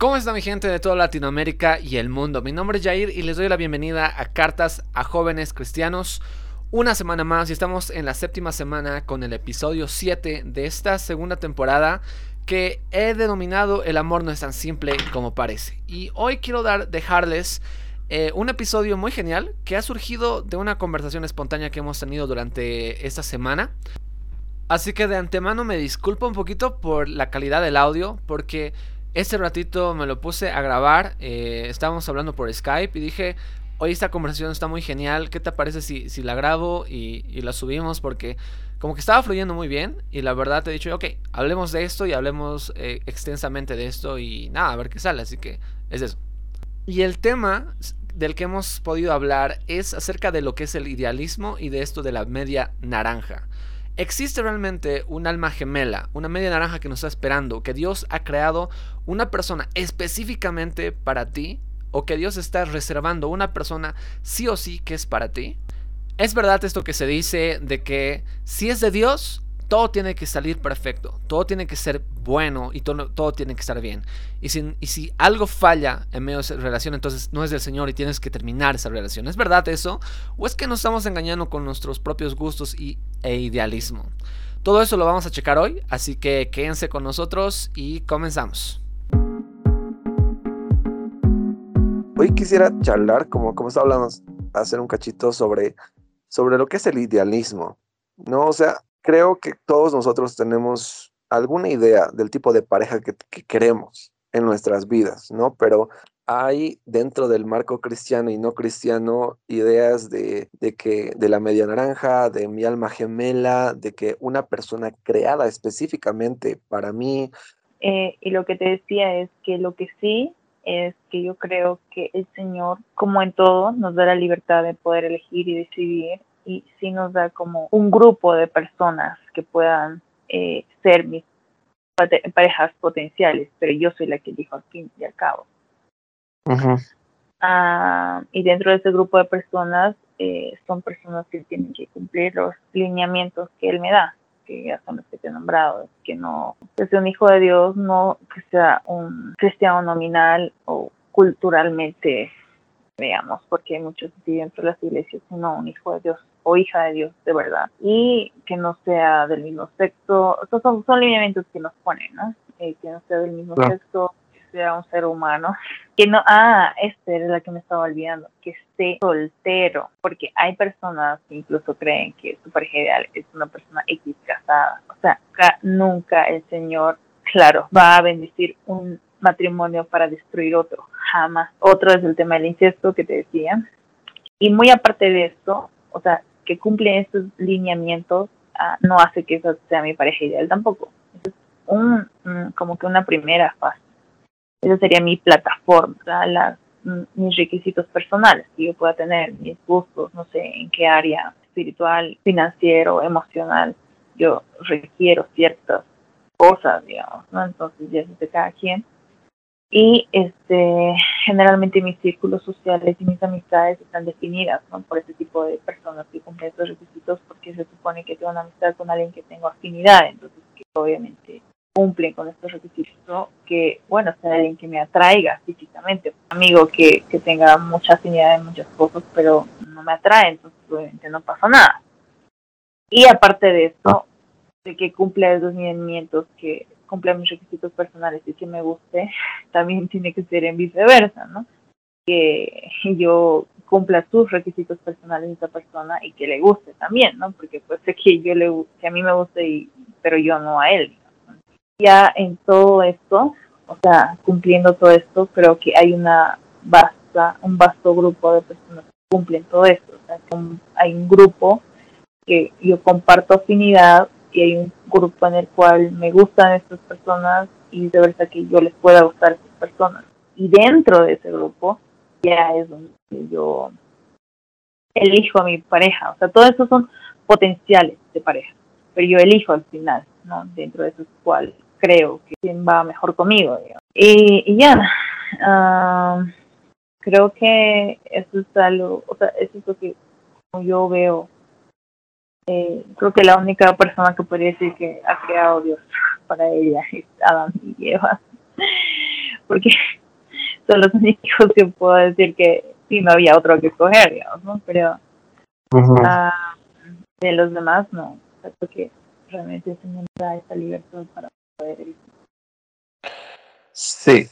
¿Cómo está mi gente de toda Latinoamérica y el mundo? Mi nombre es Jair y les doy la bienvenida a Cartas a Jóvenes Cristianos. Una semana más y estamos en la séptima semana con el episodio 7 de esta segunda temporada que he denominado El amor no es tan simple como parece. Y hoy quiero dar, dejarles eh, un episodio muy genial que ha surgido de una conversación espontánea que hemos tenido durante esta semana. Así que de antemano me disculpo un poquito por la calidad del audio porque este ratito me lo puse a grabar, eh, estábamos hablando por Skype y dije, oye, esta conversación está muy genial, ¿qué te parece si, si la grabo y, y, la subimos? Porque como que estaba fluyendo muy bien y la verdad te he dicho, ok, hablemos de esto y hablemos eh, extensamente de esto y nada, a ver qué sale, así que es eso. Y el tema del que hemos podido hablar es acerca de lo que es el idealismo y de esto de la media naranja. ¿Existe realmente un alma gemela, una media naranja que nos está esperando, que Dios ha creado una persona específicamente para ti? ¿O que Dios está reservando una persona sí o sí que es para ti? ¿Es verdad esto que se dice de que si es de Dios, todo tiene que salir perfecto, todo tiene que ser bueno y todo, todo tiene que estar bien. Y si, algo falla en medio de esa relación, entonces no es del Señor y tienes que terminar esa relación. ¿Es verdad eso? ¿O es que nos estamos engañando con nuestros propios gustos y, e idealismo? Todo eso lo vamos a checar hoy, así que quédense con nosotros y comenzamos. Hoy quisiera charlar, como, como hablando, hacer un cachito sobre, sobre lo que es el idealismo. ¿no? O sea, creo que todos nosotros tenemos alguna idea del tipo de pareja que, que, queremos en nuestras vidas, ¿no? Pero hay dentro del marco cristiano y no cristiano ideas de, de, que de la media naranja, de mi alma gemela, de que una persona creada específicamente para mí. Eh, y lo que te decía es que lo que sí es que yo creo que el Señor, como en todo, nos da la libertad de poder elegir y decidir y sí nos da como un grupo de personas que puedan eh, ser mis parejas potenciales, pero yo soy la que elijo al fin y al cabo. Uh -huh. uh, y dentro de ese grupo de personas eh, son personas que tienen que cumplir los lineamientos que él me da, que ya son los que te he nombrado, que no que sea un hijo de Dios, no que sea un cristiano nominal o culturalmente digamos, porque hay muchos así dentro de las iglesias, sino un hijo de Dios o hija de Dios de verdad, y que no sea del mismo sexo, estos son, son lineamientos que nos ponen, ¿no? Eh, que no sea del mismo claro. sexo, que sea un ser humano, que no, ah, esta era la que me estaba olvidando, que esté soltero, porque hay personas que incluso creen que su pareja ideal es una persona X casada, o sea, nunca el Señor, claro, va a bendecir un matrimonio para destruir otro, jamás. Otro es el tema del incesto que te decía. Y muy aparte de esto, o sea, que cumplen estos lineamientos uh, no hace que esa sea mi pareja ideal tampoco. Es un, um, como que una primera fase. Esa sería mi plataforma, um, mis requisitos personales que yo pueda tener, mis gustos, no sé en qué área espiritual, financiero, emocional, yo requiero ciertas cosas, digamos, ¿no? Entonces ya es de cada quien y este generalmente mis círculos sociales y mis amistades están definidas ¿no? por este tipo de personas que cumplen estos requisitos porque se supone que tengo una amistad con alguien que tengo afinidad entonces que obviamente cumplen con estos requisitos que bueno sea alguien que me atraiga físicamente un amigo que, que tenga mucha afinidad en muchas cosas pero no me atrae entonces obviamente no pasa nada y aparte de esto de que cumple esos lineamientos que cumpla mis requisitos personales y que me guste, también tiene que ser en viceversa, ¿no? Que yo cumpla sus requisitos personales de esa persona y que le guste también, ¿no? Porque puede ser que yo le que a mí me guste y pero yo no a él. Ya en todo esto, o sea, cumpliendo todo esto, creo que hay una vasta, un vasto grupo de personas que cumplen todo esto, o sea, hay un grupo que yo comparto afinidad y hay un grupo en el cual me gustan estas personas y de verdad que yo les pueda gustar a estas personas. Y dentro de ese grupo ya es donde yo elijo a mi pareja. O sea, todo eso son potenciales de pareja, pero yo elijo al final, ¿no? Dentro de esos cuales creo que quien va mejor conmigo. Y, ya, uh, creo que eso es algo, o sea, eso es lo que yo veo eh, creo que la única persona que podría decir que ha creado Dios para ella es Adán y Eva. porque son los únicos que puedo decir que sí no había otro que escoger, digamos, ¿no? Pero ah, de los demás no, porque realmente el Señor da esa libertad para poder Sí.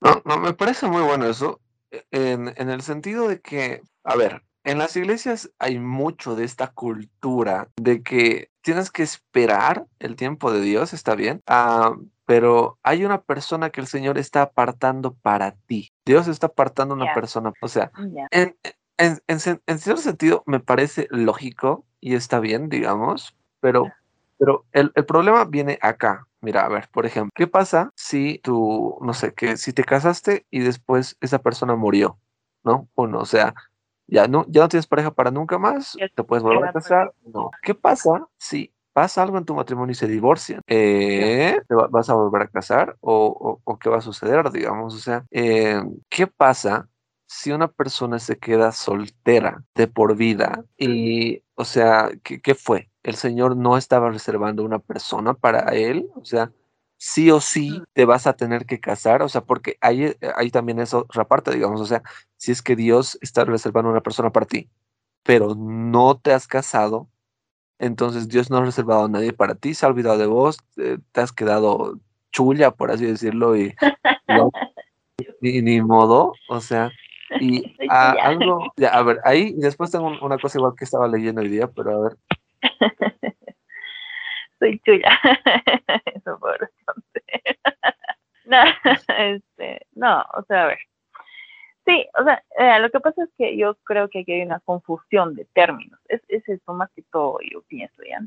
No, no, me parece muy bueno eso, e, en, en el sentido de que, a ver, en las iglesias hay mucho de esta cultura de que tienes que esperar el tiempo de Dios, está bien, ah, pero hay una persona que el Señor está apartando para ti. Dios está apartando una persona, o sea, en, en, en, cierto sentido me parece lógico y está bien, digamos, pero, pero el, el problema viene acá. Mira, a ver, por ejemplo, ¿qué pasa si tú, no sé, que si te casaste y después esa persona murió? ¿No? Uno, o sea, ya no, ya no tienes pareja para nunca más, te puedes volver a casar. No. ¿Qué pasa si pasa algo en tu matrimonio y se divorcian? Eh, ¿Te vas a volver a casar o, qué va a suceder, digamos? O sea, eh, ¿qué pasa si una persona se queda soltera de por vida y, o sea, ¿qué, ¿qué, fue? El Señor no estaba reservando una persona para él, o sea, sí o sí te vas a tener que casar, o sea, porque hay, eh, hay también eso otra parte, digamos, o sea, si es que Dios está reservando una persona para ti, pero no te has casado, entonces Dios no ha reservado a nadie para ti, se ha olvidado de vos, eh, te has quedado chulla, por así decirlo, y ni, modo, o sea, y algo, ya, a ver, ahí después tengo una cosa igual que estaba leyendo hoy día, pero a ver. soy tuya. Eso fue no, este, no, o sea, a ver. Sí, o sea, eh, lo que pasa es que yo creo que aquí hay una confusión de términos. Es, es eso más que todo, yo pienso, ¿ya?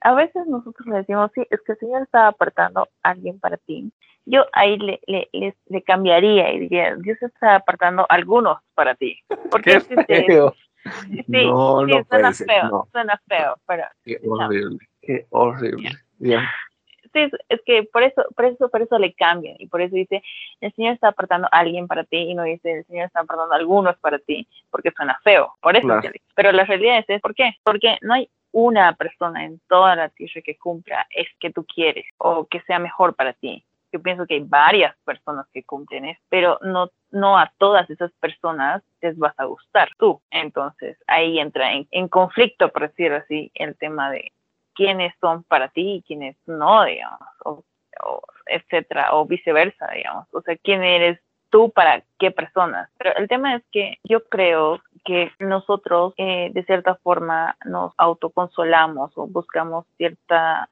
a veces nosotros le decimos, sí, es que el Señor está apartando a alguien para ti. Yo ahí le, le, le, cambiaría y diría, Dios está apartando algunos para ti. Porque Qué Sí, no, sí, suena feo, suena feo, pero... Qué horrible, qué horrible. Sí, es que por eso, por eso, por eso le cambian y por eso dice, el Señor está apartando a alguien para ti y no dice, el Señor está apartando a algunos para ti, porque suena feo, por eso. pero la realidad es, ¿por qué? Porque no hay una persona en toda la tierra que cumpla es que tú quieres o que sea mejor para ti yo pienso que hay varias personas que cumplen eso, pero no, no a todas esas personas les vas a gustar tú. Entonces ahí entra en, conflicto, por decirlo así, el tema de quiénes son para ti y quiénes no, digamos, o, etcétera, o viceversa, digamos. O sea, quién eres tú para qué personas. Pero el tema es que yo creo que nosotros eh, de cierta forma nos autoconsolamos o buscamos cierta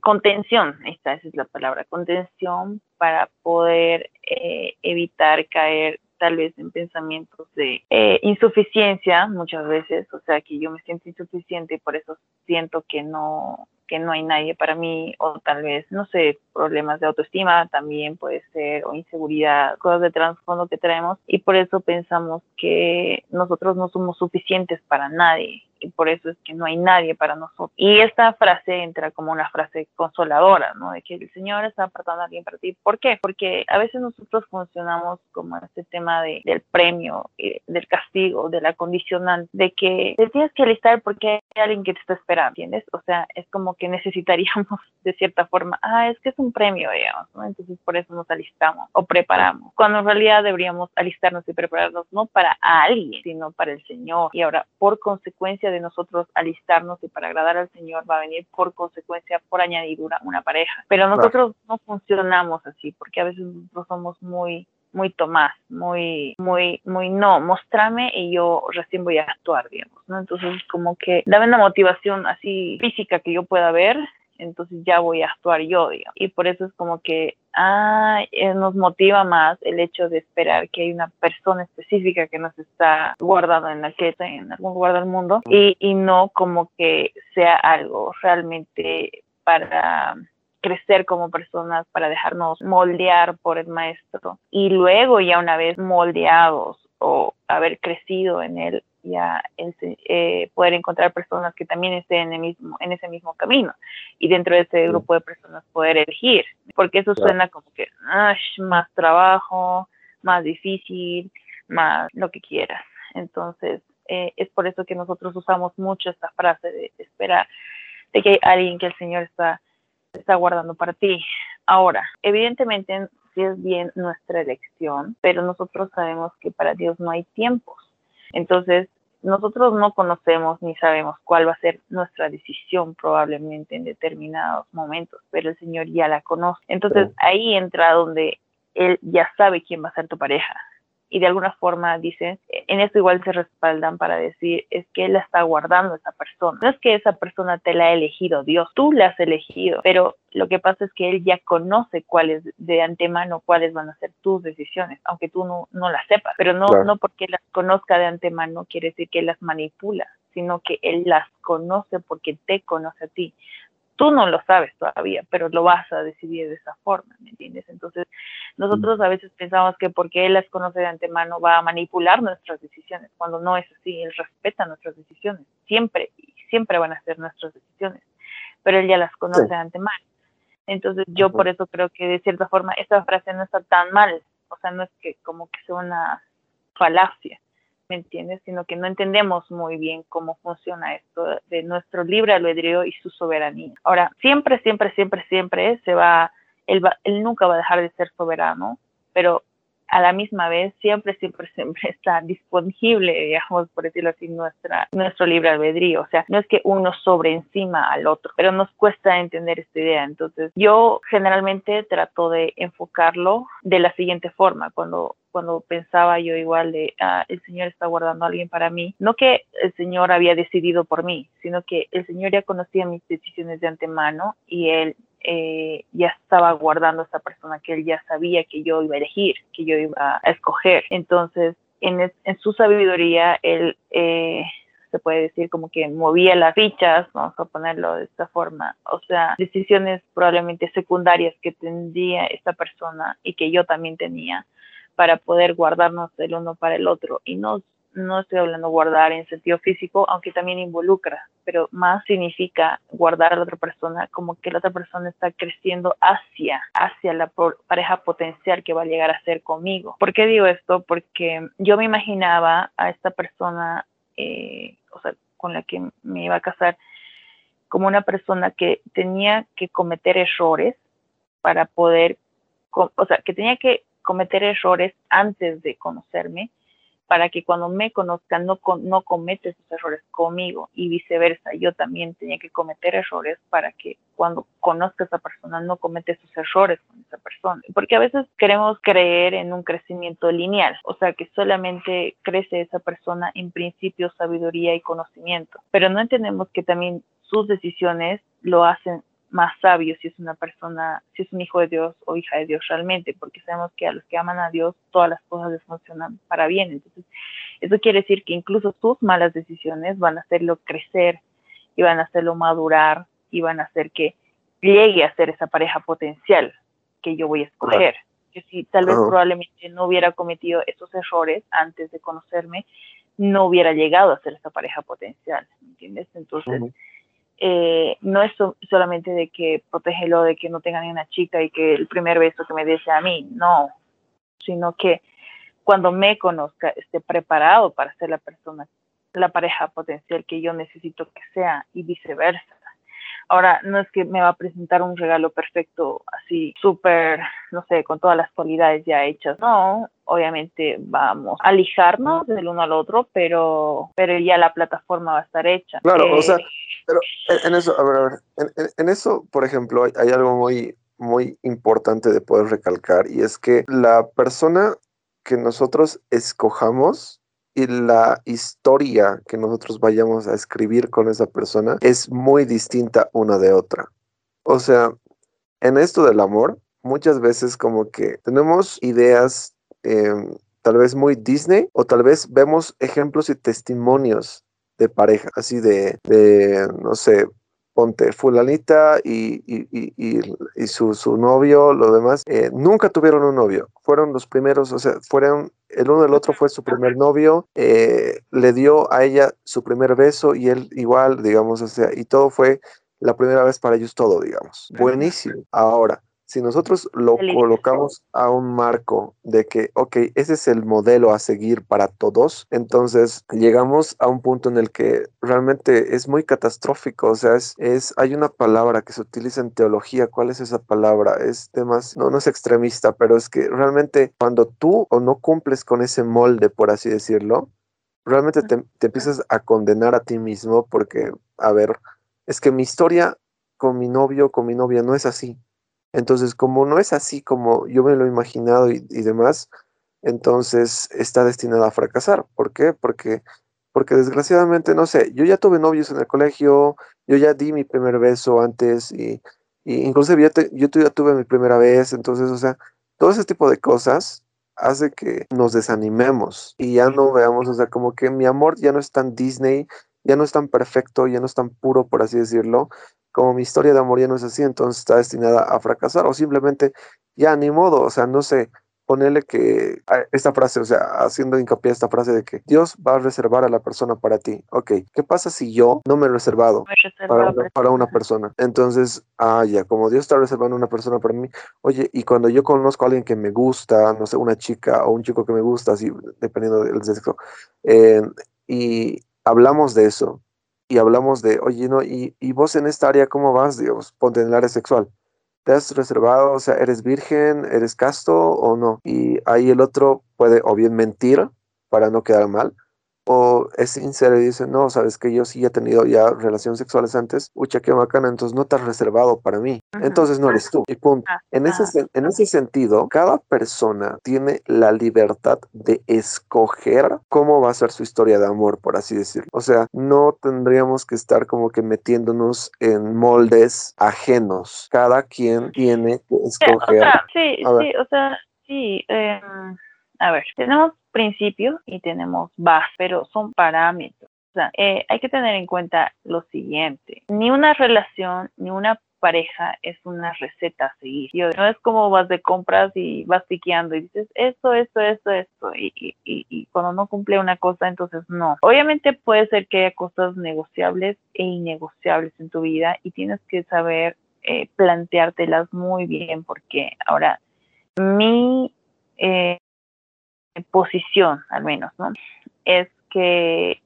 contención, esta es la palabra, contención para poder eh, evitar caer tal vez en pensamientos de eh, insuficiencia muchas veces, o sea que yo me siento insuficiente y por eso siento que no que no hay nadie para mí o tal vez, no sé, problemas de autoestima también puede ser o inseguridad, cosas de trasfondo que traemos y por eso pensamos que nosotros no somos suficientes para nadie y por eso es que no hay nadie para nosotros. Y esta frase entra como una frase consoladora, ¿no? De que el Señor está apartando a alguien para ti. ¿Por qué? Porque a veces nosotros funcionamos como este tema de, del premio, del castigo, de la condicional, de que te tienes que alistar porque hay alguien que te está esperando, ¿entiendes? O sea, es como que necesitaríamos de cierta forma, ah, es que es un premio, digamos, ¿no? Entonces por eso nos alistamos o preparamos, cuando en realidad deberíamos alistarnos y prepararnos no para alguien, sino para el Señor. Y ahora, por consecuencia de nosotros alistarnos y para agradar al Señor va a venir por consecuencia, por añadidura, una pareja. Pero nosotros no funcionamos así, porque a veces nosotros somos muy muy Tomás, muy, muy, muy no, mostrame y yo recién voy a actuar, digamos, ¿no? Entonces, como que dame una motivación así física que yo pueda ver entonces ya voy a actuar yo, digamos. Y por eso es como que ah, eh, nos motiva más el hecho de esperar que hay una persona específica que nos está guardando en la que en algún lugar del mundo y, y no como que sea algo realmente para crecer como personas, para dejarnos moldear por el maestro y luego ya una vez moldeados o haber crecido en él, ya eh, poder encontrar personas que también estén en, el mismo, en ese mismo camino y dentro de ese grupo de personas poder elegir, porque eso suena como que más trabajo, más difícil, más lo que quieras. Entonces, eh, es por eso que nosotros usamos mucho esta frase de, esperar, de que hay alguien que el Señor está, está guardando para ti, Ahora, evidentemente sí es bien nuestra elección, pero nosotros sabemos que para Dios no hay tiempos. Entonces, nosotros no conocemos ni sabemos cuál va a ser nuestra decisión probablemente en determinados momentos, pero el Señor ya la conoce. Entonces ahí entra donde Él ya sabe quién va a ser tu pareja y de alguna forma dicen, en esto igual se respaldan para decir, es que él la está guardando esa persona. No es que esa persona te la ha elegido Dios, tú la has elegido, pero lo que pasa es que él ya conoce cuáles de antemano, cuáles van a ser tus decisiones, aunque tú no, no las sepas, pero no, no porque las conozca de antemano quiere decir que él las manipula, sino que él las conoce porque te conoce a ti tú no lo sabes todavía, pero lo vas a decidir de esa forma, ¿me entiendes? Entonces, nosotros a veces pensamos que porque él las conoce de antemano va a manipular nuestras decisiones, cuando no es así, él respeta nuestras decisiones, siempre, y siempre van a ser nuestras decisiones, pero él ya las conoce de antemano. Entonces, yo por eso creo que de cierta forma esta frase no está tan mal, o sea, no es que como que sea una falacia, ¿me? Sino que no entendemos muy bien cómo funciona esto de nuestro libre albedrío y su soberanía. Ahora, siempre, siempre, siempre, siempre se va, él, va, él nunca va a dejar de ser soberano, pero a la misma vez siempre, siempre, siempre está disponible, digamos, por decirlo así, nuestra, nuestro libre albedrío. O sea, no es que uno sobre encima al otro, pero nos cuesta entender esta idea. Entonces, yo generalmente trato de enfocarlo de la siguiente forma. Cuando cuando pensaba yo igual de, ah, el Señor está guardando a alguien para mí. No que el Señor había decidido por mí, sino que el Señor ya conocía mis decisiones de antemano y Él eh, ya estaba guardando a esa persona que él ya sabía que yo iba a elegir, que yo iba a escoger. Entonces, en, su sabiduría, él eh, se puede decir como que movía las fichas, vamos a ponerlo de esta forma, o sea, decisiones probablemente secundarias que tendría esta persona y que yo también tenía para poder guardarnos el uno para el otro y no no estoy hablando guardar en sentido físico, aunque también involucra, pero más significa guardar a la otra persona como que la otra persona está creciendo hacia, hacia la pareja potencial que va a llegar a ser conmigo. ¿Por qué digo esto? Porque yo me imaginaba a esta persona, eh, o sea, con la que me iba a casar, como una persona que tenía que cometer errores para poder, o sea, que tenía que cometer errores antes de conocerme para que cuando me conozcan no, no comete esos errores conmigo y viceversa. Yo también tenía que cometer errores para que cuando conozca a esa persona no comete esos errores con esa persona. Porque a veces queremos creer en un crecimiento lineal, o sea, que solamente crece esa persona en principio, sabiduría y conocimiento, pero no entendemos que también sus decisiones lo hacen más sabio si es una persona, si es un hijo de Dios o hija de Dios realmente, porque sabemos que a los que aman a Dios todas las cosas les funcionan para bien. Entonces, eso quiere decir que incluso tus malas decisiones van a hacerlo crecer y van a hacerlo madurar y van a hacer que llegue a ser esa pareja potencial que yo voy a escoger. Que si tal vez probablemente no hubiera cometido esos errores antes de conocerme, no hubiera llegado a ser esa pareja potencial, ¿me entiendes? Entonces, eh, no es solamente de que protégelo de que no tenga ni una chica y que el primer beso que me dé a mí, no, sino que cuando me conozca esté preparado para ser la persona, la pareja potencial que yo necesito que sea y viceversa. Ahora, no es que me va a presentar un regalo perfecto, así súper, no sé, con todas las cualidades ya hechas. No, obviamente vamos a lijarnos del uno al otro, pero, pero ya la plataforma va a estar hecha. Claro, o sea, eh, pero en eso, a ver, a ver, en, eso, por ejemplo, hay, algo muy, muy importante de poder recalcar y es que la persona que nosotros escojamos y la historia que nosotros vayamos a escribir con esa persona es muy distinta una de otra. O sea, en esto del amor, muchas veces como que tenemos ideas em, tal vez muy Disney o tal vez vemos ejemplos y testimonios de pareja, así de, de no sé, ponte fulanita y, y, y, su, su, novio, lo demás, eh, nunca tuvieron un novio, fueron los primeros, o sea, fueron, el uno del otro fue su primer novio, eh, le dio a ella su primer beso y él igual, digamos, o sea, y todo fue la primera vez para ellos todo, digamos. Buenísimo. Ahora, si nosotros lo colocamos a un marco de que, ok, ese es el modelo a seguir para todos, entonces llegamos a un punto en el que realmente es muy catastrófico, o sea, es, es hay una palabra que se utiliza en teología, ¿cuál es esa palabra? Es temas, no, no es extremista, pero es que realmente cuando tú o no cumples con ese molde, por así decirlo, realmente te, te empiezas a condenar a ti mismo porque, a ver, es que mi historia con mi novio, con mi novia no es así entonces, como no es así como yo me lo he imaginado y, demás, entonces está destinada a fracasar. ¿Por qué? Porque, porque desgraciadamente, no sé, yo ya tuve novios en el colegio, yo ya di mi primer beso antes y, y inclusive yo, yo ya tuve mi primera vez, entonces, o sea, todo ese tipo de cosas hace que nos desanimemos y ya no veamos, o sea, como que mi amor ya no es tan Disney, ya no es tan perfecto, ya no es tan puro, por así decirlo, como mi historia de amor ya no es así, entonces está destinada a fracasar o simplemente ya ni modo, o sea, no sé, ponerle que esta frase, o sea, haciendo hincapié a esta frase de que Dios va a reservar a la persona para ti. Ok, ¿qué pasa si yo no me he reservado, para, una, para, una, persona? Entonces, ah, ya, como Dios está reservando una persona para mí, oye, y cuando yo conozco a alguien que me gusta, no sé, una chica o un chico que me gusta, así, dependiendo del sexo, eh, y hablamos de eso, y hablamos de, oye, no, y, y vos en esta área, ¿cómo vas? Dios, ponte en el área sexual. ¿Te has reservado? O sea, ¿eres virgen? ¿Eres casto o no? Y ahí el otro puede o bien mentir para no quedar mal, o es sincero y dice, no, sabes que yo sí he tenido ya relaciones sexuales antes, ucha, qué bacana, entonces no te has reservado para mí, entonces no eres tú, y punto. Ah, en, ese, ah. en ese sentido, cada persona tiene la libertad de escoger cómo va a ser su historia de amor, por así decirlo. O sea, no tendríamos que estar como que metiéndonos en moldes ajenos. Cada quien tiene que escoger. Sí, sí, o sea, sí. Em, a ver, tenemos principios y tenemos base, pero son parámetros. O sea, eh, hay que tener en cuenta lo siguiente, ni una relación, ni una pareja es una receta a seguir. No es como vas de compras y vas piqueando y dices esto, esto, esto, esto, y, y, y, cuando no cumple una cosa, entonces no. Obviamente puede ser que haya cosas negociables e innegociables en tu vida y tienes que saber eh, planteártelas muy bien porque ahora mi eh, posición, al menos, ¿no? Es que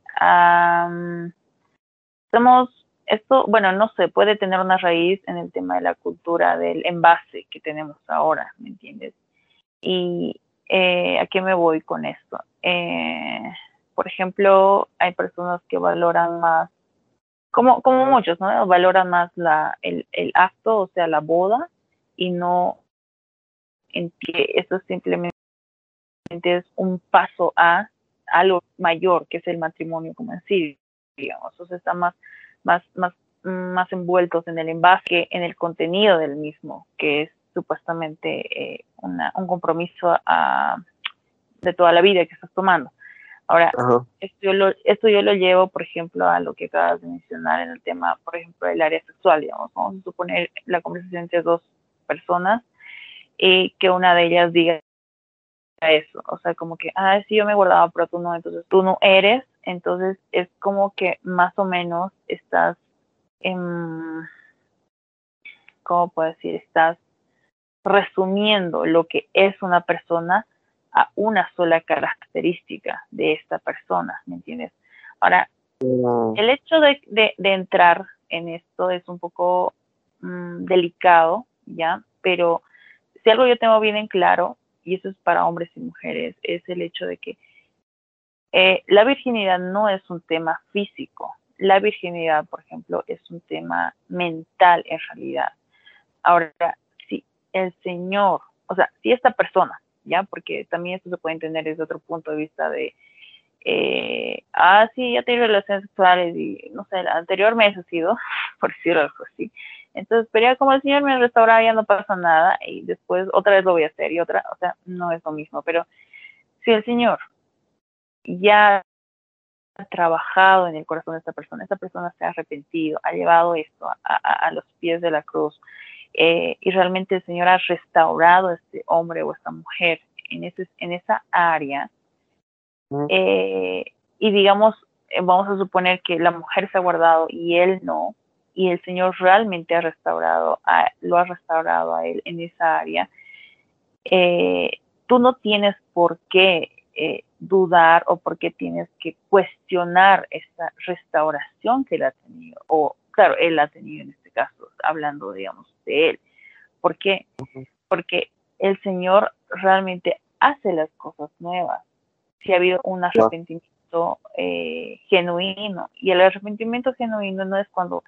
somos, esto, bueno, no sé, puede tener una raíz en el tema de la cultura del envase que tenemos ahora, ¿me entiendes? Y eh, ¿a qué me voy con esto? Eh, por ejemplo, hay personas que valoran más, como, como muchos, ¿no? Valoran más la, el, el acto, o sea, la boda, y no en que eso simplemente es un paso a algo mayor, que es el matrimonio como en sí, digamos. O sea, están más, más, más, más envueltos en el envase en el contenido del mismo, que es supuestamente eh, un compromiso de toda la vida que estás tomando. Ahora, esto yo, lo, esto yo lo llevo, por ejemplo, a lo que acabas de mencionar en el tema, por ejemplo, del área sexual, digamos. Vamos a suponer la conversación entre dos personas y que una de ellas diga eso, o sea, como que, ah, sí, yo me guardaba, pero tú no, entonces tú no eres, entonces es como que más o menos estás, en, ¿cómo puedo decir? Estás resumiendo lo que es una persona a una sola característica de esta persona, ¿me entiendes? Ahora, el hecho de, de, entrar en esto es un poco mm, delicado, ¿ya? Pero si algo yo tengo bien en claro y eso es para hombres y mujeres, es el hecho de que eh, la virginidad no es un tema físico. La virginidad, por ejemplo, es un tema mental en realidad. Ahora, si el Señor, o sea, si esta persona, ¿ya? Porque también esto se puede entender desde otro punto de vista de, eh, ah, sí, ya tengo relaciones sexuales y, no sé, el anterior mes ha sido, por decirlo así, entonces, pero como el Señor me restauraba, ya no pasa nada y después otra vez lo voy a hacer y otra, o sea, no es lo mismo. Pero si el Señor ya ha trabajado en el corazón de esta persona, esta persona se ha arrepentido, ha llevado esto a, los pies de la cruz eh, y realmente el Señor ha restaurado a este hombre o esta mujer en, ese, en esa área eh, y digamos, eh, vamos a suponer que la mujer se ha guardado y él no, y el Señor realmente ha restaurado, a, lo ha restaurado a él en esa área, eh, tú no tienes por qué eh, dudar o por qué tienes que cuestionar esta restauración que él ha tenido, o claro, él ha tenido en este caso, hablando, digamos, de él. ¿Por qué? Porque el Señor realmente hace las cosas nuevas. Si ha habido un arrepentimiento eh, genuino, y el arrepentimiento genuino no es cuando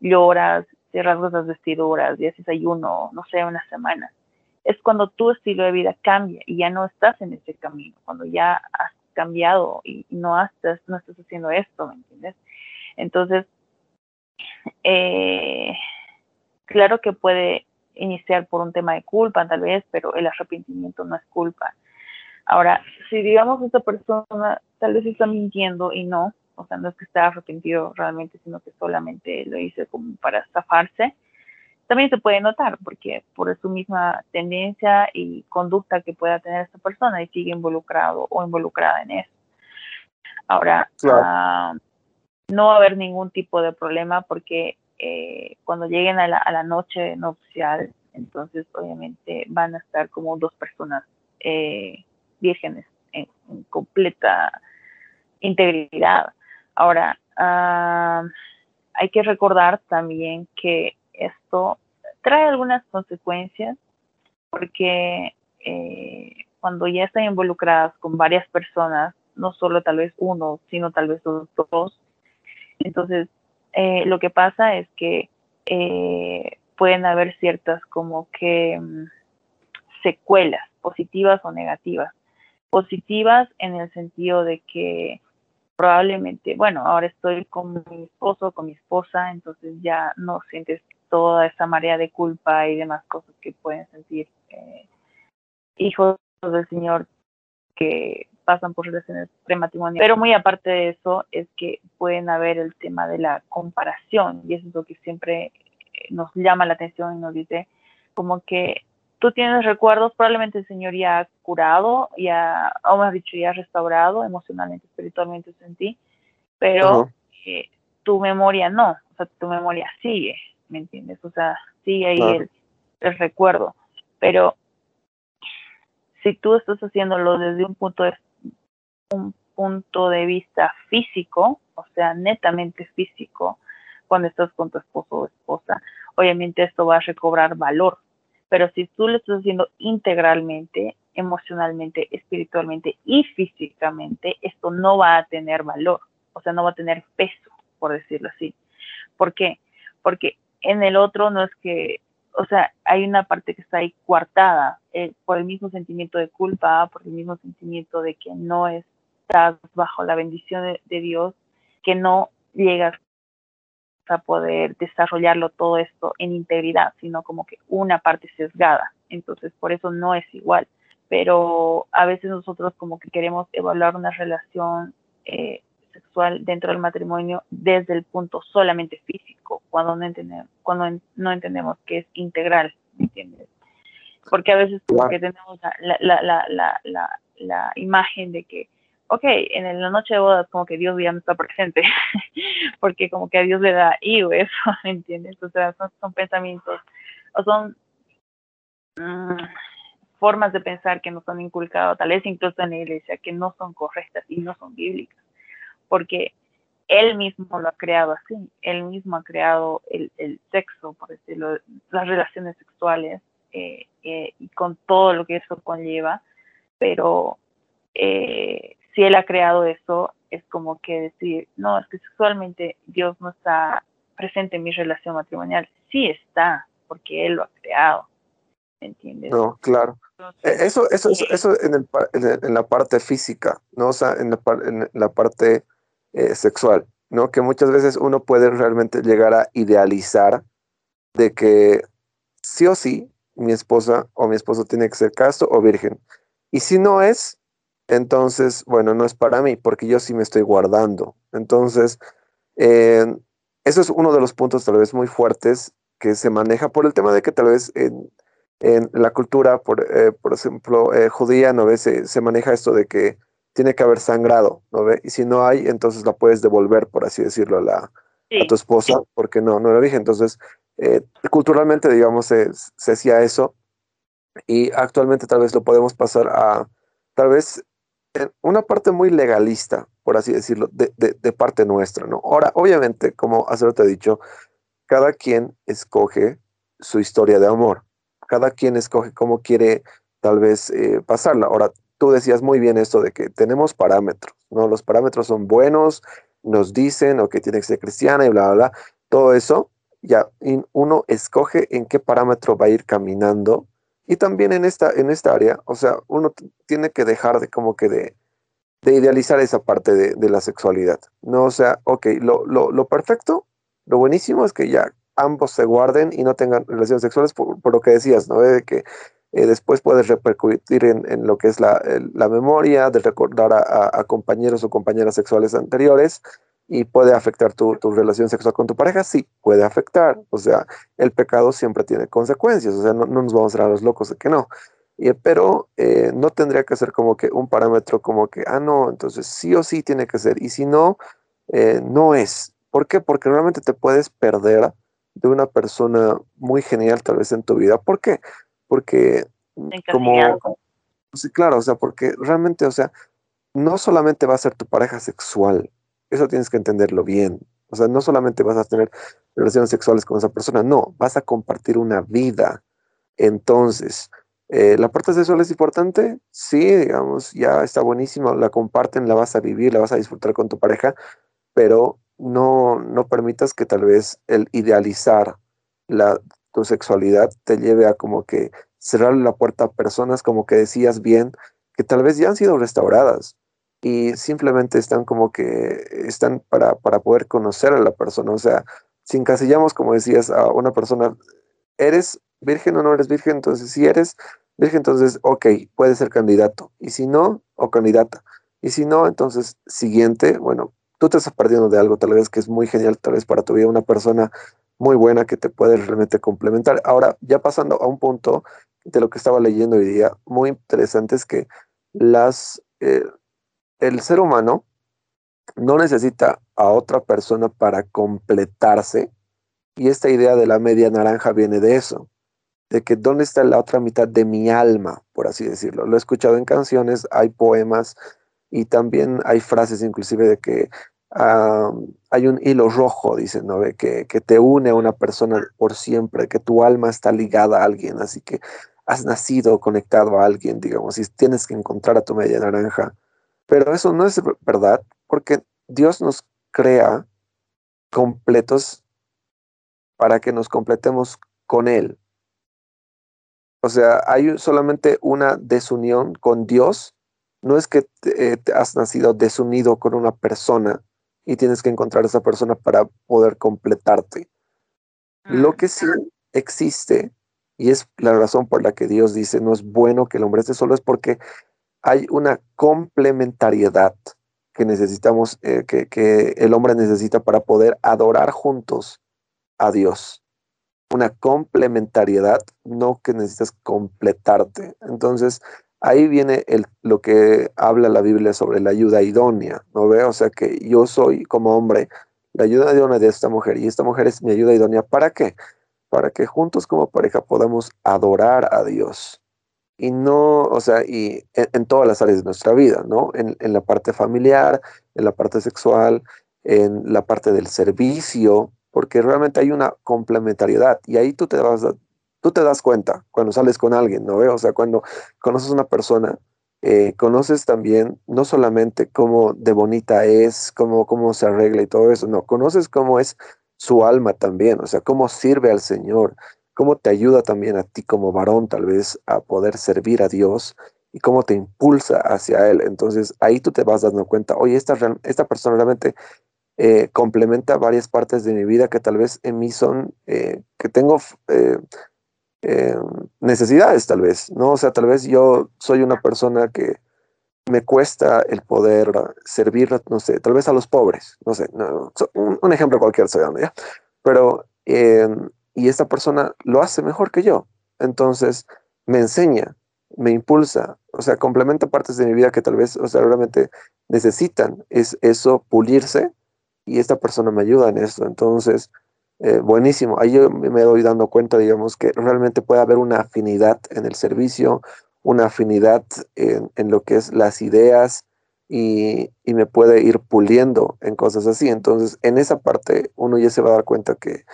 lloras, te rasgas las vestiduras y haces ayuno, no sé, una semana. Es cuando tu estilo de vida cambia y ya no estás en ese camino, cuando ya has cambiado y no estás, no estás haciendo esto, ¿me entiendes? Entonces, eh, claro que puede iniciar por un tema de culpa, tal vez, pero el arrepentimiento no es culpa. Ahora, si digamos esta persona tal vez está mintiendo y no, o sea, no es que esté arrepentido realmente, sino que solamente lo hice como para zafarse, también se puede notar, porque por su misma tendencia y conducta que pueda tener esta persona y sigue involucrado o involucrada en eso. Ahora, ah, no va a haber ningún tipo de problema porque eh, cuando lleguen a la, a la noche nupcial, entonces obviamente van a estar como dos personas eh, vírgenes en, completa integridad. Ahora, ah, hay que recordar también que esto trae algunas consecuencias porque eh, cuando ya están involucradas con varias personas, no solo tal vez uno, sino tal vez dos, dos entonces eh, lo que pasa es que eh, pueden haber ciertas como que mm, secuelas, positivas o negativas. Positivas en el sentido de que probablemente, bueno, ahora estoy con mi esposo, con mi esposa, entonces ya no sientes toda esa marea de culpa y demás cosas que pueden sentir eh, hijos del Señor que pasan por relaciones prematrimoniales. Pero muy aparte de eso es que pueden haber el tema de la comparación y eso es lo que siempre eh, nos llama la atención y nos dice como que tú tienes recuerdos, probablemente el Señor ya ha curado, ya, o mejor dicho, ya ha restaurado emocionalmente, espiritualmente en ti, pero eh, tu memoria no, o sea, tu memoria sigue, ¿me entiendes? O sea, sigue ahí el, el, recuerdo, pero si tú estás haciéndolo desde un punto de un punto de vista físico, o sea, netamente físico, cuando estás con tu esposo o esposa, obviamente esto va a recobrar valor, pero si tú lo estás haciendo integralmente, emocionalmente, espiritualmente y físicamente, esto no va a tener valor, o sea, no va a tener peso, por decirlo así. ¿Por qué? Porque en el otro no es que, o sea, hay una parte que está ahí coartada eh, por el mismo sentimiento de culpa, por el mismo sentimiento de que no estás bajo la bendición de, de Dios, que no llegas a poder desarrollarlo todo esto en integridad, sino como que una parte sesgada. Entonces, por eso no es igual. Pero a veces nosotros como que queremos evaluar una relación eh, sexual dentro del matrimonio desde el punto solamente físico, cuando no entendemos, cuando no entendemos que es integral, ¿me entiendes? Porque a veces como que tenemos la, la, la, la, la imagen de que ok, en la noche de bodas como que Dios ya no está presente, porque como que a Dios le da ego eso, ¿me entiendes? O sea, son, pensamientos, o son mm, formas de pensar que nos han inculcado, tal vez incluso en la iglesia, que no son correctas y no son bíblicas, porque él mismo lo ha creado así, él mismo ha creado el, el sexo, por decirlo, las relaciones sexuales eh, eh, y con todo lo que eso conlleva, pero eh, si él ha creado eso, es como que decir, no, es que sexualmente Dios no está presente en mi relación matrimonial. Sí está, porque él lo ha creado. ¿Entiendes? No, claro. E, eso, eso, eso, eso en, el, en, la parte física, ¿no? O sea, en la, en la parte eh, sexual, ¿no? Que muchas veces uno puede realmente llegar a idealizar de que sí o sí mi esposa o mi esposo tiene que ser casto o virgen. Y si no es, entonces, bueno, no es para mí, porque yo sí me estoy guardando. Entonces, eh, eso es uno de los puntos tal vez muy fuertes que se maneja por el tema de que tal vez en, la cultura, por, eh, por ejemplo, eh, judía, ¿no ve? Se, se, maneja esto de que tiene que haber sangrado, ¿no ve? Y si no hay, entonces la puedes devolver, por así decirlo, a la, a tu esposa porque no, no era virgen. Entonces, eh, culturalmente, digamos, se, se hacía eso y actualmente tal vez lo podemos pasar a, tal vez, en una parte muy legalista, por así decirlo, de, de, de parte nuestra, ¿no? Ahora, obviamente, como hace te he dicho, cada quien escoge su historia de amor, cada quien escoge cómo quiere tal vez eh, pasarla. Ahora, tú decías muy bien esto de que tenemos parámetros, ¿no? Los parámetros son buenos, nos dicen, o que tiene que ser cristiana y bla, bla, bla. Todo eso, ya uno escoge en qué parámetro va a ir caminando. Y también en esta, en esta área, o sea, uno tiene que dejar de como que de, de idealizar esa parte de, la sexualidad. No, o sea, ok, lo, perfecto, lo buenísimo es que ya ambos se guarden y no tengan relaciones sexuales por, lo que decías, ¿no? De que eh, después puedes repercutir en, lo que es la, la memoria, de recordar a, compañeros o compañeras sexuales anteriores y puede afectar tu, tu, relación sexual con tu pareja, sí, puede afectar. O sea, el pecado siempre tiene consecuencias, o sea, no, no nos vamos a dar a los locos de que no. Y, pero eh, no tendría que ser como que un parámetro como que, ah, no, entonces sí o sí tiene que ser. Y si no, eh, no es. ¿Por qué? Porque realmente te puedes perder de una persona muy genial tal vez en tu vida. ¿Por qué? porque como sí claro o sea porque realmente o sea no solamente va a ser tu pareja sexual eso tienes que entenderlo bien. O sea no solamente vas a tener relaciones sexuales con esa persona no vas a compartir una vida. Entonces eh, la parte sexual es importante sí digamos ya está buenísimo la comparten la vas a vivir la vas a disfrutar con tu pareja pero no no permitas que tal vez el idealizar la tu sexualidad te lleve a como que cerrar la puerta a personas como que decías bien, que tal vez ya han sido restauradas y simplemente están como que están para, para poder conocer a la persona. O sea, si encasillamos, como decías, a una persona, ¿eres virgen o no eres virgen? Entonces, si eres virgen, entonces, ok, puede ser candidato. Y si no, o candidata. Y si no, entonces, siguiente, bueno, tú te estás perdiendo de algo tal vez que es muy genial, tal vez para tu vida, una persona muy buena que te puede realmente complementar. Ahora, ya pasando a un punto de lo que estaba leyendo hoy día, muy interesante es que las, eh, el ser humano no necesita a otra persona para completarse y esta idea de la media naranja viene de eso, de que dónde está la otra mitad de mi alma, por así decirlo. Lo he escuchado en canciones, hay poemas y también hay frases inclusive de que hay un hilo rojo, dicen, ¿no? Que, que te une a una persona por siempre, que tu alma está ligada a alguien, así que has nacido conectado a alguien, digamos, y tienes que encontrar a tu media naranja. Pero eso no es verdad, porque Dios nos crea completos para que nos completemos con Él. O sea, hay solamente una desunión con Dios. No es que te, eh, te has nacido desunido con una persona, y tienes que encontrar a esa persona para poder completarte. Lo que sí existe, y es la razón por la que Dios dice no es bueno que el hombre esté solo, es porque hay una complementariedad que necesitamos, eh, que, el hombre necesita para poder adorar juntos a Dios. Una complementariedad, no que necesitas completarte. Entonces, ahí viene lo que habla la Biblia sobre la ayuda idónea, ¿no ve? O sea que yo soy como hombre la ayuda idónea de esta mujer y esta mujer es mi ayuda idónea. ¿Para qué? Para que juntos como pareja podamos adorar a Dios. Y no, o sea, y en, todas las áreas de nuestra vida, ¿no? En, en, la parte familiar, en la parte sexual, en la parte del servicio, porque realmente hay una complementariedad y ahí tú te vas a, tú te das cuenta cuando sales con alguien, ¿no? O sea, cuando conoces una persona, eh, conoces también no solamente cómo de bonita es, cómo, cómo se arregla y todo eso, no, conoces cómo es su alma también, o sea, cómo sirve al Señor, cómo te ayuda también a ti como varón tal vez a poder servir a Dios y cómo te impulsa hacia Él. Entonces ahí tú te vas dando cuenta, oye, esta, esta persona realmente eh, complementa varias partes de mi vida que tal vez en mí son, eh, que tengo eh, necesidades tal vez, ¿no? O sea, tal vez yo soy una persona que me cuesta el poder servir, no sé, tal vez a los pobres, no sé, un, ejemplo cualquiera se ¿ya? Pero, y esta persona lo hace mejor que yo, entonces me enseña, me impulsa, o sea, complementa partes de mi vida que tal vez, o sea, realmente necesitan es eso pulirse y esta persona me ayuda en esto. Entonces, eh, buenísimo. Ahí yo me doy dando cuenta, digamos, que realmente puede haber una afinidad en el servicio, una afinidad en, en lo que es las ideas y, y, me puede ir puliendo en cosas así. Entonces, en esa parte uno ya se va a dar cuenta que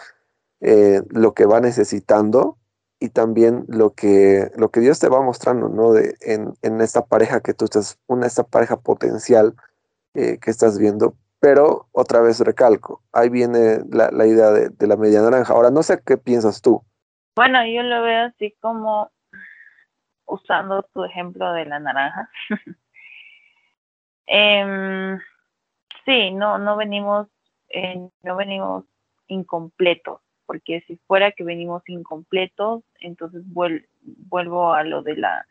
eh, lo que va necesitando y también lo que, lo que Dios te va mostrando, ¿no? De, en, en esta pareja que tú estás, una esta pareja potencial eh, que estás viendo, pero otra vez recalco, ahí viene la, la idea de, la media naranja. Ahora, no sé qué piensas tú. Bueno, yo lo veo así como usando tu ejemplo de la naranja. eh, sí, no, no venimos, eh, no venimos incompletos porque si fuera que venimos incompletos, entonces vuel vuelvo a lo de la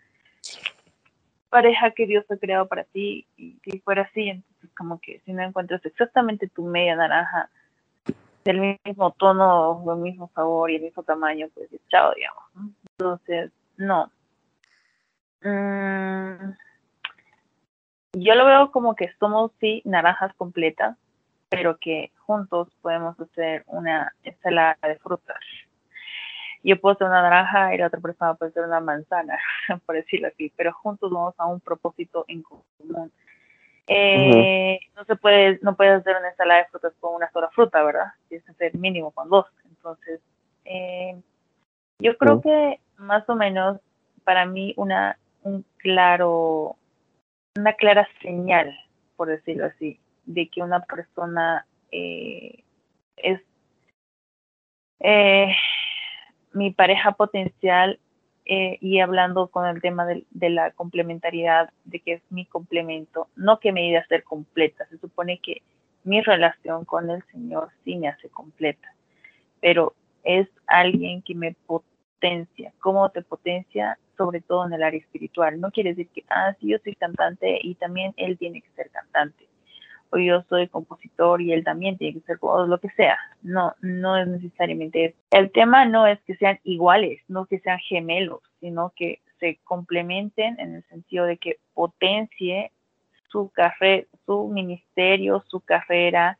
pareja que Dios ha creado para ti, y si fuera así, entonces como que si no encuentras exactamente tu media naranja del mismo tono, del mismo sabor y el mismo tamaño, pues chao, digamos. Entonces, no. Mm, yo lo veo como que somos, sí, naranjas completas, pero que juntos podemos hacer una ensalada de frutas. Yo puedo hacer una naranja y la otra persona puede hacer una manzana, por decirlo así, pero juntos vamos a un propósito en común. Eh, uh -huh. No se puede, no puedes hacer una ensalada de frutas con una sola fruta, ¿verdad? Tienes que hacer mínimo con dos. Entonces, eh, yo creo uh -huh. que más o menos para mí una un claro, una clara señal, por decirlo así, de que una persona eh, es eh, mi pareja potencial eh, y hablando con el tema de, de, la complementariedad, de que es mi complemento, no que me iba a ser completa, se supone que mi relación con el Señor sí me hace completa, pero es alguien que me potencia. ¿Cómo te potencia? Sobre todo en el área espiritual. No quiere decir que, ah, sí, yo soy cantante y también él tiene que ser cantante o yo soy compositor y él también tiene que ser o lo que sea. No, no es necesariamente eso. El tema no es que sean iguales, no que sean gemelos, sino que se complementen en el sentido de que potencie su carrera, su ministerio, su carrera,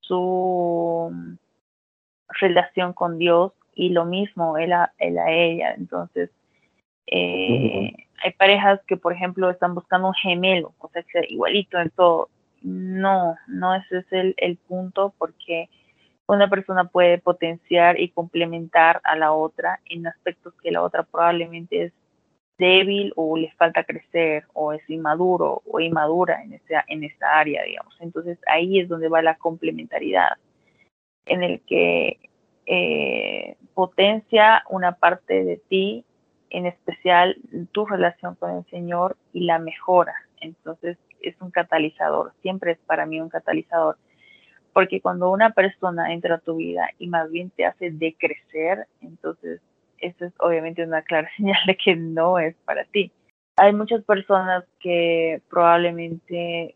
su relación con Dios y lo mismo él a, él a ella. Entonces, eh, hay parejas que, por ejemplo, están buscando un gemelo, o sea, que sea igualito en todo no, no ese es el, el punto porque una persona puede potenciar y complementar a la otra en aspectos que la otra probablemente es débil o le falta crecer o es inmaduro o inmadura en esa, en esa área, digamos. Entonces ahí es donde va la complementariedad, en el que eh, potencia una parte de ti, en especial tu relación con el Señor y la mejora. Entonces es un catalizador, siempre es para mí un catalizador, porque cuando una persona entra a tu vida y más bien te hace decrecer, entonces eso es obviamente una clara señal de que no es para ti. Hay muchas personas que probablemente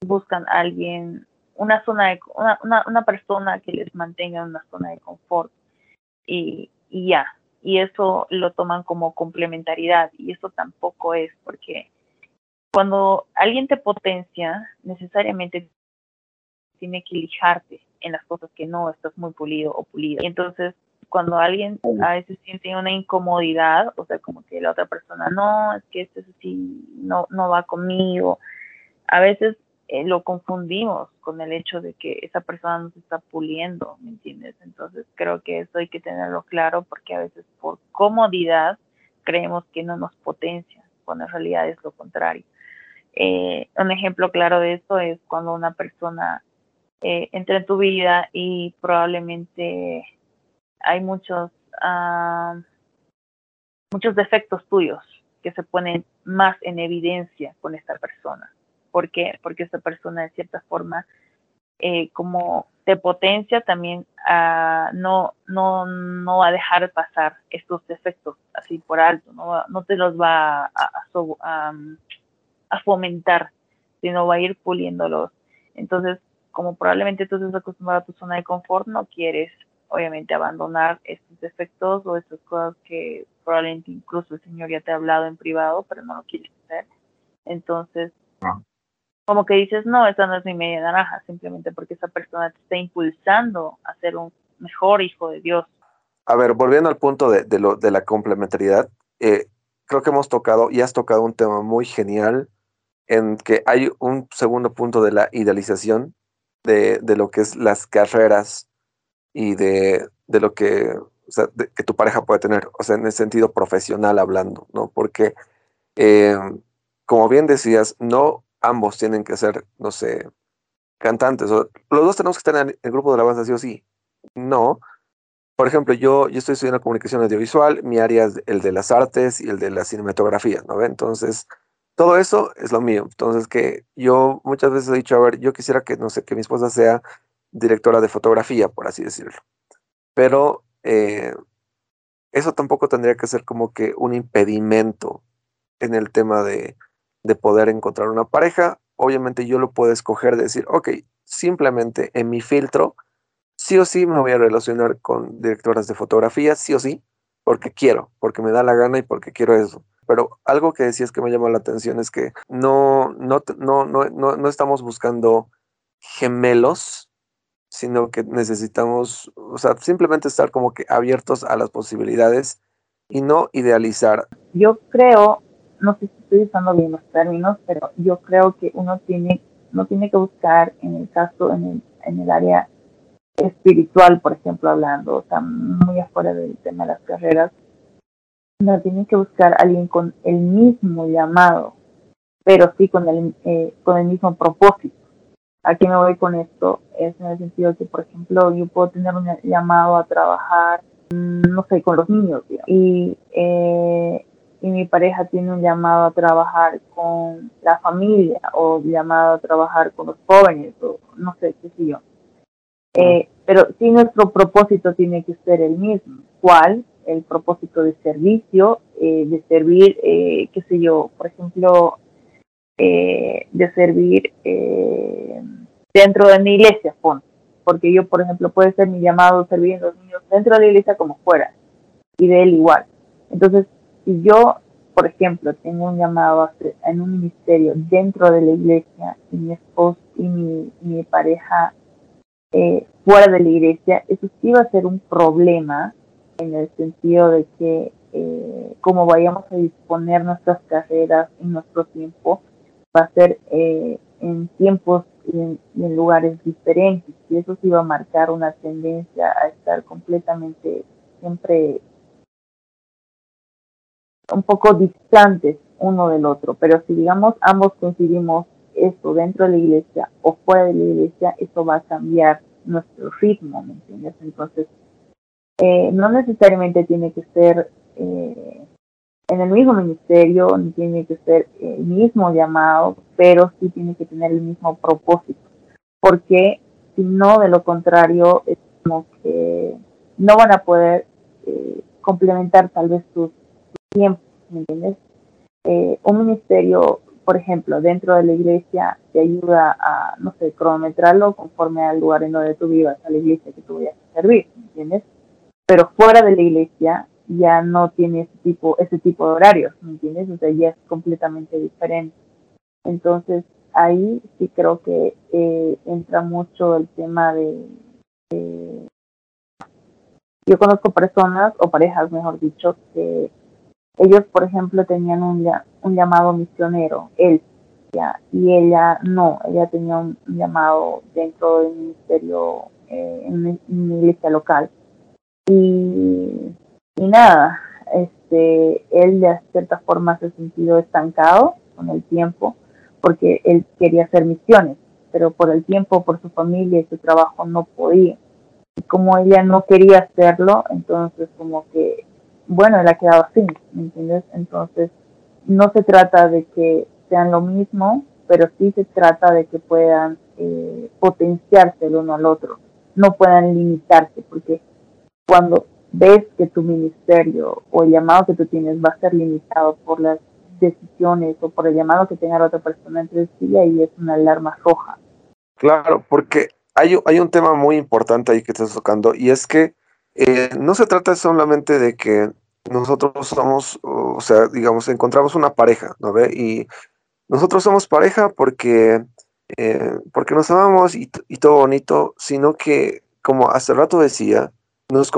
buscan a alguien, una zona de, una, una, persona que les mantenga en una zona de confort y, y ya, y eso lo toman como complementariedad y eso tampoco es porque cuando alguien te potencia, necesariamente tiene que lijarte en las cosas que no estás muy pulido o pulida. Y entonces, cuando alguien a veces siente una incomodidad, o sea, como que la otra persona, no, es que esto es así, no, no va conmigo, a veces eh, lo confundimos con el hecho de que esa persona nos está puliendo, ¿me entiendes? Entonces, creo que eso hay que tenerlo claro porque a veces por comodidad creemos que no nos potencia, cuando en realidad es lo contrario. Eh, un ejemplo claro de esto es cuando una persona eh, entra en tu vida y probablemente hay muchos, uh, muchos defectos tuyos que se ponen más en evidencia con esta persona. ¿Por qué? Porque esta persona de cierta forma eh, como te potencia también uh, no, no, no va a dejar pasar estos defectos así por alto, no, no te los va a, a, a, a fomentar, sino va a ir puliéndolos. Entonces, como probablemente tú estás acostumbrado a tu zona de confort, no quieres obviamente abandonar estos defectos o estas cosas que probablemente incluso el Señor ya te ha hablado en privado, pero no lo quieres hacer. Entonces, como que dices, no, esa no es mi media naranja, simplemente porque esa persona te está impulsando a ser un mejor hijo de Dios. A ver, volviendo al punto de, lo, de la complementariedad, eh, creo que hemos tocado y has tocado un tema muy genial en que hay un segundo punto de la idealización de, de lo que es las carreras y de, de lo que, que tu pareja puede tener, o sea, en el sentido profesional hablando, ¿no? Porque, eh, como bien decías, no ambos tienen que ser, no sé, cantantes. los dos tenemos que estar en el grupo de alabanza, sí o sí. No. Por ejemplo, yo, yo estoy estudiando comunicación audiovisual, mi área es el de las artes y el de la cinematografía, ¿no? Entonces, todo eso es lo mío. Entonces, que yo muchas veces he dicho, a ver, yo quisiera que, no sé, que mi esposa sea directora de fotografía, por así decirlo. Pero eh, eso tampoco tendría que ser como que un impedimento en el tema de, de poder encontrar una pareja. Obviamente yo lo puedo escoger, decir, ok, simplemente en mi filtro, sí o sí me voy a relacionar con directoras de fotografía, sí o sí, porque quiero, porque me da la gana y porque quiero eso. Pero algo que decías que me llamó la atención es que no, no, no, no, no estamos buscando gemelos, sino que necesitamos, o sea, simplemente estar como que abiertos a las posibilidades y no idealizar. Yo creo no sé si estoy usando bien los términos, pero yo creo que uno tiene, no tiene que buscar en el caso, en el, en el área espiritual, por ejemplo, hablando, o sea, muy afuera del tema de las carreras, no tiene que buscar a alguien con el mismo llamado, pero sí con el, eh, con el mismo propósito. Aquí me voy con esto, es en el sentido que, por ejemplo, yo puedo tener un llamado a trabajar, mm, no sé, con los niños, y eh, y mi pareja tiene un llamado a trabajar con la familia o llamado a trabajar con los jóvenes o no sé qué sé yo. Eh, pero sí nuestro propósito tiene que ser el mismo. ¿Cuál? El propósito de servicio, eh, de servir, eh, qué sé yo, por ejemplo, de servir dentro de mi iglesia, porque yo, por ejemplo, puede ser mi llamado servir a los niños dentro de la iglesia como fuera, y de él igual. Entonces, si yo, por ejemplo, tengo un llamado en un ministerio dentro de la iglesia y mi esposo y mi, pareja eh, fuera de la iglesia, eso sí va a ser un problema en el sentido de que eh, como vayamos a disponer nuestras carreras en nuestro tiempo, va a ser eh, en tiempos y en, lugares diferentes. Y eso sí va a marcar una tendencia a estar completamente siempre un poco distantes uno del otro, pero si digamos ambos coincidimos esto dentro de la iglesia o fuera de la iglesia, eso va a cambiar nuestro ritmo, ¿me entiendes? Entonces, eh, no necesariamente tiene que ser eh, en el mismo ministerio, ni tiene que ser el mismo llamado, pero sí tiene que tener el mismo propósito, porque si no, de lo contrario, es como que no van a poder eh, complementar tal vez sus tiempo, ¿me entiendes? Eh, un ministerio, por ejemplo, dentro de la iglesia te ayuda a, no sé, cronometrarlo conforme al lugar en donde tú vivas, a la iglesia que tú vayas a servir, ¿me entiendes? Pero fuera de la iglesia ya no tiene ese tipo, ese tipo de horarios, ¿me entiendes? O sea, ya es completamente diferente. Entonces, ahí sí creo que eh, entra mucho el tema de, yo conozco personas o parejas, mejor dicho, que ellos, por ejemplo, tenían un, un llamado misionero, él, ya, y ella no, ella tenía un, llamado dentro del ministerio eh, en, una iglesia local. Y, y nada, este, él de cierta forma se ha sentido estancado con el tiempo porque él quería hacer misiones, pero por el tiempo, por su familia y su trabajo no podía. Y como ella no quería hacerlo, entonces como que bueno, él ha quedado así, ¿me entiendes? Entonces, no se trata de que sean lo mismo, pero sí se trata de que puedan eh, potenciarse el uno al otro, no puedan limitarse, porque cuando ves que tu ministerio o el llamado que tú tienes va a ser limitado por las decisiones o por el llamado que tenga la otra persona entre sí, ahí es una alarma roja. Claro, porque hay, hay un tema muy importante ahí que estás tocando y es que eh, no se trata solamente de que nosotros somos, o sea, digamos, encontramos una pareja, ¿no ve? Y nosotros somos pareja porque, eh, porque nos amamos y, y, todo bonito, sino que, como hace rato decía, nos,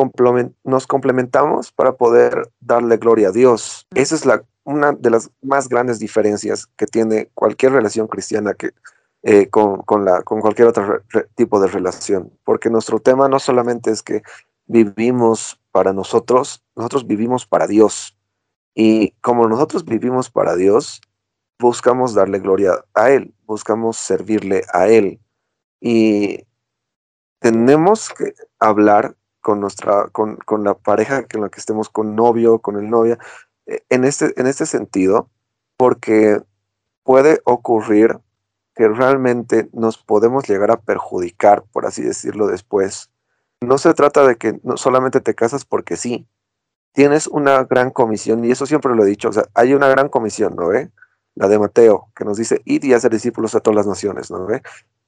nos complementamos para poder darle gloria a Dios. Esa es la, una de las más grandes diferencias que tiene cualquier relación cristiana que, eh, con, con, la, con cualquier otro tipo de relación, porque nuestro tema no solamente es que vivimos para nosotros, nosotros vivimos para Dios. Y como nosotros vivimos para Dios, buscamos darle gloria a Él, buscamos servirle a Él. Y tenemos que hablar con nuestra, con, con la pareja con la que estemos, con novio, con el novia, eh, en este, en este sentido, porque puede ocurrir que realmente nos podemos llegar a perjudicar, por así decirlo, después. No se trata de que no solamente te casas porque sí. Tienes una gran comisión, y eso siempre lo he dicho, o sea, hay una gran comisión, ¿no ve? La de Mateo, que nos dice, id y hacer discípulos a todas las naciones, ¿no ve?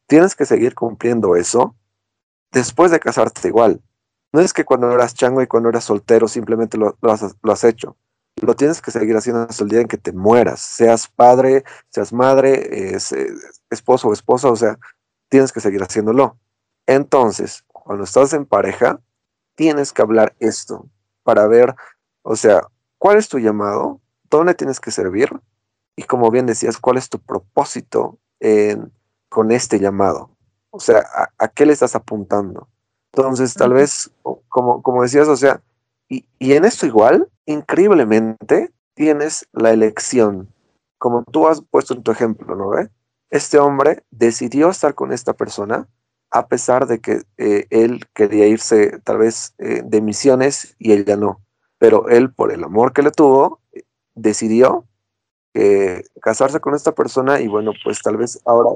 Tienes que seguir cumpliendo eso después de casarte igual. No es que cuando eras chango y cuando eras soltero simplemente lo, has, hecho. Lo tienes que seguir haciendo hasta el día en que te mueras. Seas padre, seas madre, esposo o esposa, o sea, tienes que seguir haciéndolo. Entonces, cuando estás en pareja, tienes que hablar esto para ver, o sea, cuál es tu llamado, dónde tienes que servir y como bien decías, cuál es tu propósito con este llamado. O sea, a qué le estás apuntando? Entonces, tal vez, como, como decías, o sea, y, y en esto igual, increíblemente, tienes la elección, como tú has puesto en tu ejemplo, ¿no ve? Este hombre decidió estar con esta persona a pesar de que eh, él quería irse tal vez eh, de misiones y ella no. Pero él, por el amor que le tuvo, decidió eh, casarse con esta persona y bueno, pues tal vez ahora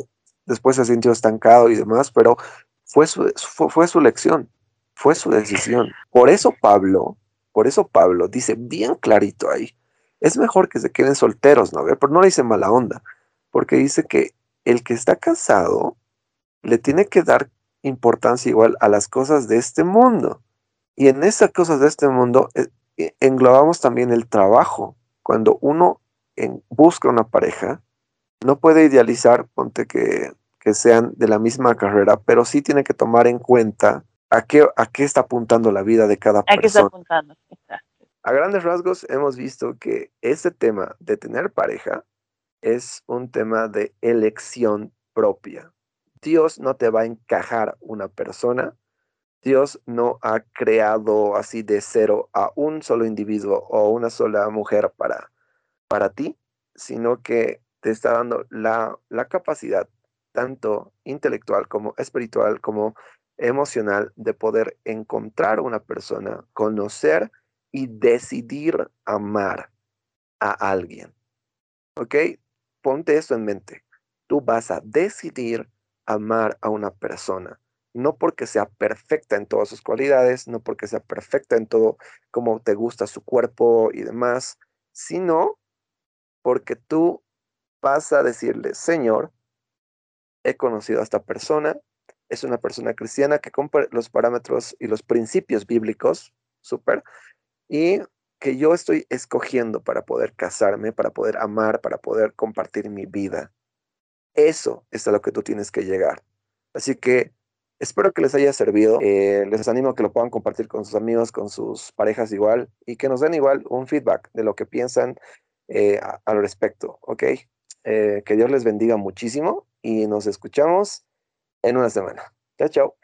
después se sintió estancado y demás, pero fue su, fue, su lección, fue su decisión. Por eso Pablo, por eso Pablo dice bien clarito ahí, es mejor que se queden solteros, ¿no? Pero no le dice mala onda, porque dice que el que está casado le tiene que dar importancia igual a las cosas de este mundo. Y en esas cosas de este mundo eh, eh, englobamos también el trabajo. Cuando uno busca una pareja, no puede idealizar, ponte que que sean de la misma carrera, pero sí tiene que tomar en cuenta a qué, a qué está apuntando la vida de cada persona. A qué está apuntando, A grandes rasgos hemos visto que este tema de tener pareja es un tema de elección propia. Dios no te va a encajar una persona. Dios no ha creado así de cero a un solo individuo o una sola mujer para, para ti, sino que te está dando la, la capacidad tanto intelectual como espiritual como emocional de poder encontrar una persona, conocer y decidir amar a alguien. ¿Ok? Ponte esto en mente. Tú vas a decidir amar a una persona, no porque sea perfecta en todas sus cualidades, no porque sea perfecta en todo como te gusta su cuerpo y demás, sino porque tú vas a decirle, Señor, he conocido a esta persona, es una persona cristiana que cumple los parámetros y los principios bíblicos, súper, y que yo estoy escogiendo para poder casarme, para poder amar, para poder compartir mi vida. Eso es a lo que tú tienes que llegar. Así que espero que les haya servido. Eh, les animo a que lo puedan compartir con sus amigos, con sus parejas igual, y que nos den igual un feedback de lo que piensan eh, al respecto, ¿ok? Eh, que Dios les bendiga muchísimo y nos escuchamos en una semana. Chao, chao.